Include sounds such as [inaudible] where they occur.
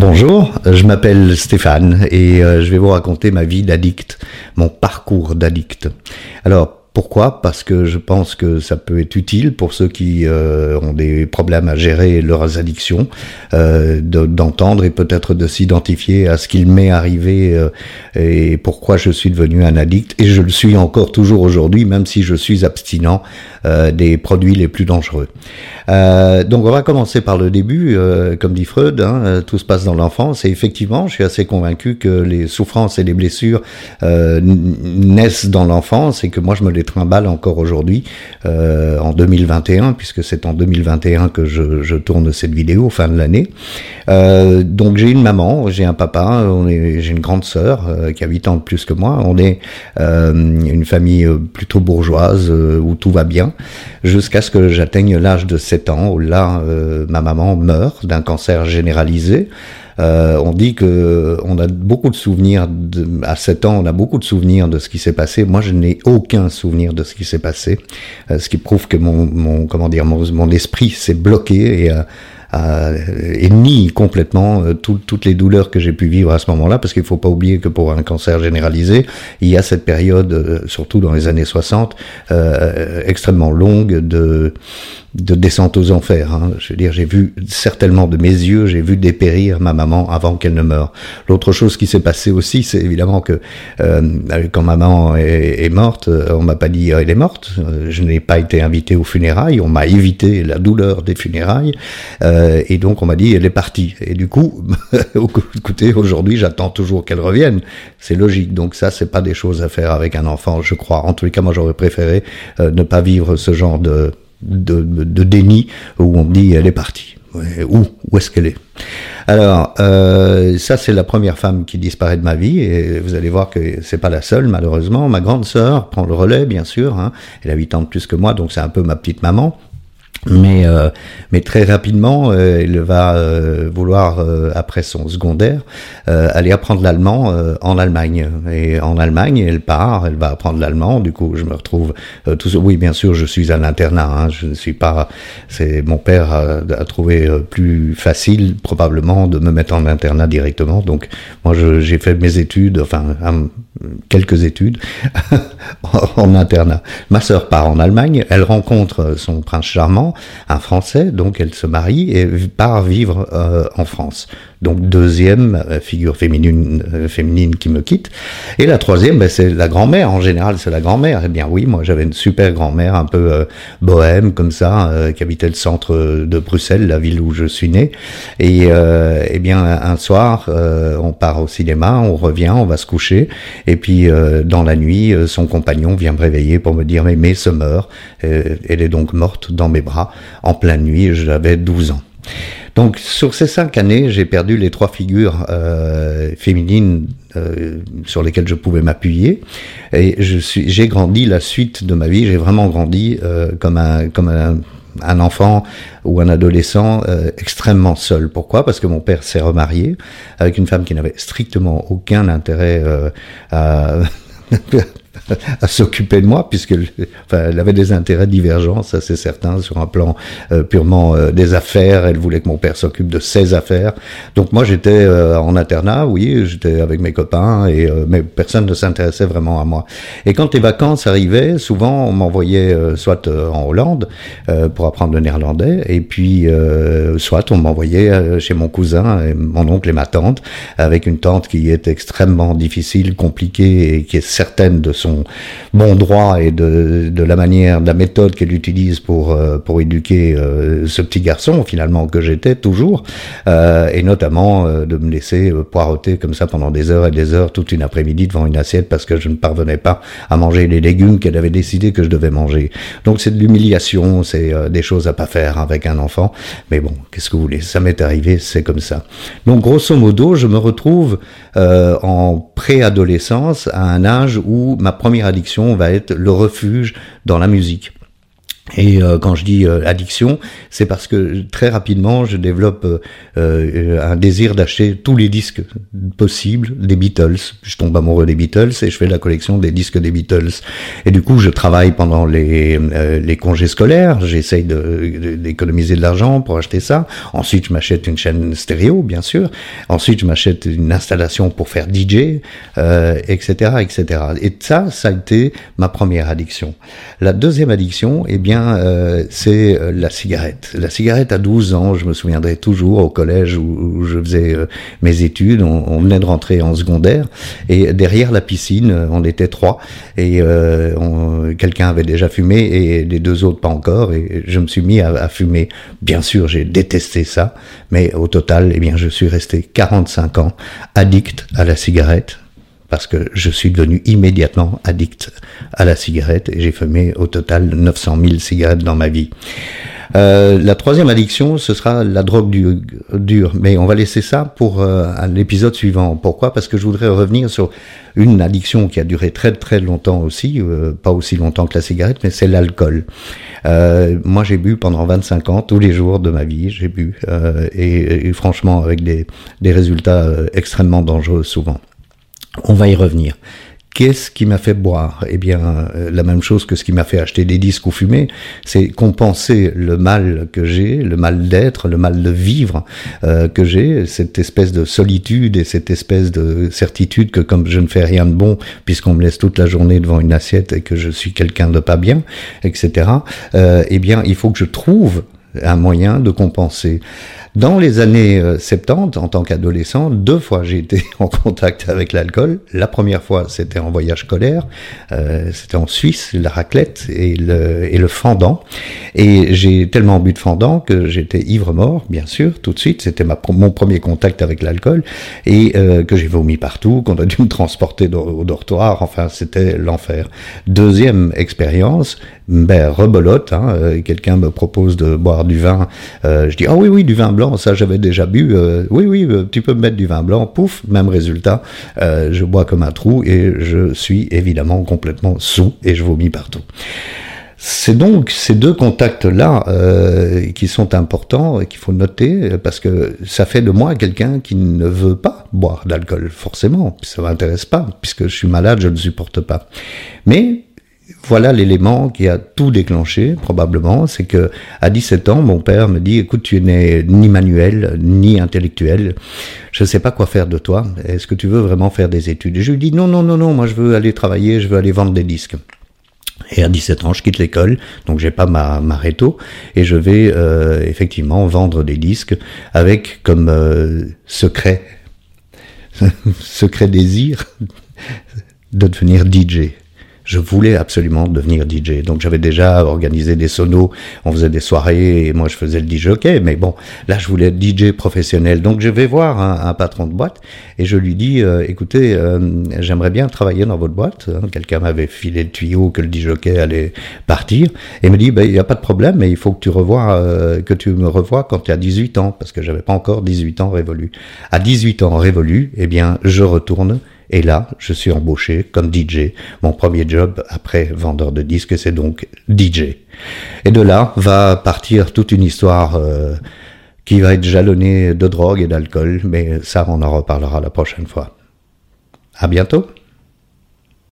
Bonjour, je m'appelle Stéphane et euh, je vais vous raconter ma vie d'addict, mon parcours d'addict. Alors, pourquoi? Parce que je pense que ça peut être utile pour ceux qui euh, ont des problèmes à gérer leurs addictions, euh, d'entendre et peut-être de s'identifier à ce qu'il m'est arrivé euh, et pourquoi je suis devenu un addict. Et je le suis encore toujours aujourd'hui, même si je suis abstinent des produits les plus dangereux. donc on va commencer par le début, comme dit Freud, hein, tout se passe dans l'enfance. Et effectivement, je suis assez convaincu que les souffrances et les blessures naissent dans l'enfance et que moi je me les trimballe encore aujourd'hui euh, en 2021, puisque c'est en 2021 que je, tourne cette vidéo, fin de l'année. Euh, donc j'ai une maman, j'ai un papa, j'ai une grande sœur euh, qui a 8 ans de plus que moi. On est une famille plutôt bourgeoise où tout va bien, jusqu'à ce que j'atteigne l'âge de 7 ans, où là ma maman meurt d'un cancer généralisé. Euh, on dit que on a beaucoup de souvenirs. à 7 ans, on a beaucoup de souvenirs de ce qui s'est passé. Moi, je n'ai aucun souvenir de ce qui s'est passé, euh, ce qui prouve que mon, mon comment dire, mon, mon esprit s'est bloqué et et nie complètement euh, toutes les douleurs que j'ai pu vivre à ce moment-là, parce qu'il faut pas oublier que pour un cancer généralisé, il y a cette période, euh, surtout dans les années 60, euh, extrêmement longue de de descente aux enfers. Hein. Je veux dire, j'ai vu certainement de mes yeux, j'ai vu dépérir ma maman avant qu'elle ne meure. L'autre chose qui s'est passée aussi, c'est évidemment que quand maman est, morte, on m'a pas dit elle est morte. Je n'ai pas été invité aux funérailles. On m'a évité la douleur des funérailles. Euh, et donc on m'a dit elle est partie. Et du [laughs] coup, écoutez, aujourd'hui j'attends toujours qu'elle revienne. C'est logique. Donc ça, c'est pas des choses à faire avec un enfant, je crois. En tous les cas, moi j'aurais préféré euh, ne pas vivre ce genre de, de, de, déni où on me dit elle est partie. Où, où est-ce qu'elle est? Alors, euh, ça c'est la première femme qui disparaît de ma vie et vous allez voir que c'est pas la seule malheureusement. Ma grande sœur prend le relais bien sûr. Hein. Elle a 8 ans de plus que moi, donc c'est un peu ma petite maman. Mais, euh, mais très rapidement, euh, il va euh, vouloir, après son secondaire, aller apprendre l'allemand en Allemagne. Et en Allemagne, elle part, elle va apprendre l'allemand. Du coup, je me retrouve tout. Oui, bien sûr, je suis un internat. Hein, je ne suis pas. C'est mon père a, a trouvé plus facile, probablement, de me mettre en internat directement. Donc, moi, j'ai fait mes études, enfin quelques études [laughs] en internat. Ma sœur part en Allemagne. Elle rencontre son prince charmant un Français, donc elle se marie et part vivre euh, en France. Donc deuxième euh, figure féminine, euh, féminine qui me quitte. Et la troisième, ben, c'est la grand-mère. En général, c'est la grand-mère. Eh bien oui, moi j'avais une super grand-mère, un peu bohème comme ça, qui habitait le centre de Bruxelles, la ville où je suis né. Et eh bien un soir, on part au cinéma, on revient, on va se coucher. Et puis dans la nuit, son compagnon vient me réveiller pour me dire mais mais se meurt. elle est donc morte dans mes bras en pleine nuit, j'avais 12 ans. Donc sur ces cinq années, j'ai perdu les trois figures euh, féminines euh, sur lesquelles je pouvais m'appuyer, et j'ai grandi la suite de ma vie. J'ai vraiment grandi euh, comme un, enfant ou un adolescent extrêmement seul. Pourquoi? Parce que mon père s'est remarié avec une femme qui n'avait strictement aucun intérêt à [laughs] à s'occuper de moi, puisqu'elle enfin, elle avait des intérêts divergents, ça c'est certain, sur un plan euh, purement euh, des affaires. Elle voulait que mon père s'occupe de ses affaires. Donc moi j'étais euh, en internat, oui, j'étais avec mes copains, et mais personne ne s'intéressait vraiment à moi. Et quand les vacances arrivaient, souvent on m'envoyait soit en Hollande pour apprendre le néerlandais, et puis soit on m'envoyait chez mon cousin, et mon oncle et ma tante, avec une tante qui est extrêmement difficile, compliquée et qui est certaine de son bon droit et de, de la manière, de la méthode qu'elle utilise pour euh, pour éduquer euh, ce petit garçon finalement que j'étais toujours, euh, et notamment de me laisser poireauter comme ça pendant des heures et des heures toute une après-midi devant une assiette parce que je ne parvenais pas à manger les légumes qu'elle avait décidé que je devais manger. Donc c'est de l'humiliation, c'est des choses à pas faire avec un enfant. Mais bon, qu'est-ce que vous voulez? Ça m'est arrivé, c'est comme ça. Donc grosso modo, je me retrouve en préadolescence à un âge où ma première addiction va être le refuge dans la musique. Et euh, quand je dis euh, addiction, c'est parce que très rapidement, je développe euh, un désir d'acheter tous les disques possibles des Beatles. Je tombe amoureux des Beatles et je fais la collection des disques des Beatles. Et du coup, je travaille pendant les, les congés scolaires. J'essaye d'économiser de, de l'argent pour acheter ça. Ensuite, je m'achète une chaîne stéréo, bien sûr. Ensuite, je m'achète une installation pour faire DJ, etc., etc. Et ça, ça a été ma première addiction. La deuxième addiction, eh bien euh, c'est euh, la cigarette. La cigarette à 12 ans, je me souviendrai toujours au collège où, je faisais euh, mes études, on, venait de rentrer en secondaire. Et derrière la piscine, on était trois. Et quelqu'un avait déjà fumé et les deux autres pas encore. Et je me suis mis à, fumer. Bien sûr, j'ai détesté ça, mais au total, eh bien, je suis resté 45 ans addict à la cigarette parce que je suis devenu immédiatement addict à la cigarette et j'ai fumé au total 900 000 cigarettes dans ma vie. Euh, la troisième addiction, ce sera la drogue dure, mais on va laisser ça pour euh, l'épisode suivant. Pourquoi? Parce que je voudrais revenir sur une addiction qui a duré très très longtemps aussi, euh, pas aussi longtemps que la cigarette, mais c'est l'alcool. Euh, moi, j'ai bu pendant 25 ans, tous les jours de ma vie, j'ai bu, et, et, franchement avec des, des résultats extrêmement dangereux souvent. On va y revenir. Qu'est-ce qui m'a fait boire? Eh bien, euh, la même chose que ce qui m'a fait acheter des disques ou fumer, c'est compenser le mal que j'ai, le mal d'être, le mal de vivre euh, que j'ai, cette espèce de solitude et cette espèce de certitude que comme je ne fais rien de bon, puisqu'on me laisse toute la journée devant une assiette et que je suis quelqu'un de pas bien, etc. Euh, eh bien, il faut que je trouve un moyen de compenser. Dans les années 70, euh, en tant qu'adolescent, deux fois j'ai été [laughs] en contact avec l'alcool. La première fois, c'était en voyage scolaire, euh, c'était en Suisse, la raclette et le, et le fendant. Et j'ai tellement bu de fendant que j'étais ivre mort, bien sûr, tout de suite. C'était mon premier contact avec l'alcool et euh, que j'ai vomi partout, qu'on a dû me transporter au dortoir. Enfin, c'était l'enfer. Deuxième expérience, ben rebolote. Hein, Quelqu'un me propose de boire du vin. Je dis ah oui oui du vin blanc, ça j'avais déjà bu. Euh, oui oui, euh, tu peux me mettre du vin blanc. Pouf, même résultat. je bois comme un trou et je suis évidemment complètement sous et je vomis partout. C'est donc ces deux contacts-là euh, qui sont importants et qu'il faut noter parce que ça fait de moi quelqu'un qui ne veut pas boire d'alcool, forcément. Ça m'intéresse pas puisque je suis malade, je ne supporte pas. Mais voilà l'élément qui a tout déclenché, probablement, c'est que à 17 ans, mon père me dit, écoute, tu n'es ni manuel, ni intellectuel, je ne sais pas quoi faire de toi, est-ce que tu veux vraiment faire des études? Et je lui dis, non, non, non, non, moi je veux aller travailler, je veux aller vendre des disques. Et à 17 ans, je quitte l'école, donc j'ai pas ma, ma réto, et je vais euh, effectivement vendre des disques avec comme euh, secret, [laughs] secret désir de devenir DJ je voulais absolument devenir DJ. Donc j'avais déjà organisé des sonos, on faisait des soirées et moi je faisais le DJ ok, mais bon, là je voulais être DJ professionnel. Donc je vais voir un, patron de boîte et je lui dis, euh, écoutez, euh, j'aimerais bien travailler dans votre boîte. Hein, quelqu'un m'avait filé le tuyau que le DJ ok allait partir et me dit, ben, il n'y a pas de problème, mais il faut que tu revois, euh, que tu me revois quand tu as 18 ans, parce que j'avais pas encore 18 ans révolu. À 18 ans révolu, eh bien, je retourne et là, je suis embauché comme DJ. Mon premier job après vendeur de disques, c'est donc DJ. Et de là va partir toute une histoire euh, qui va être jalonnée de drogue et d'alcool, mais ça, on en reparlera la prochaine fois. À bientôt.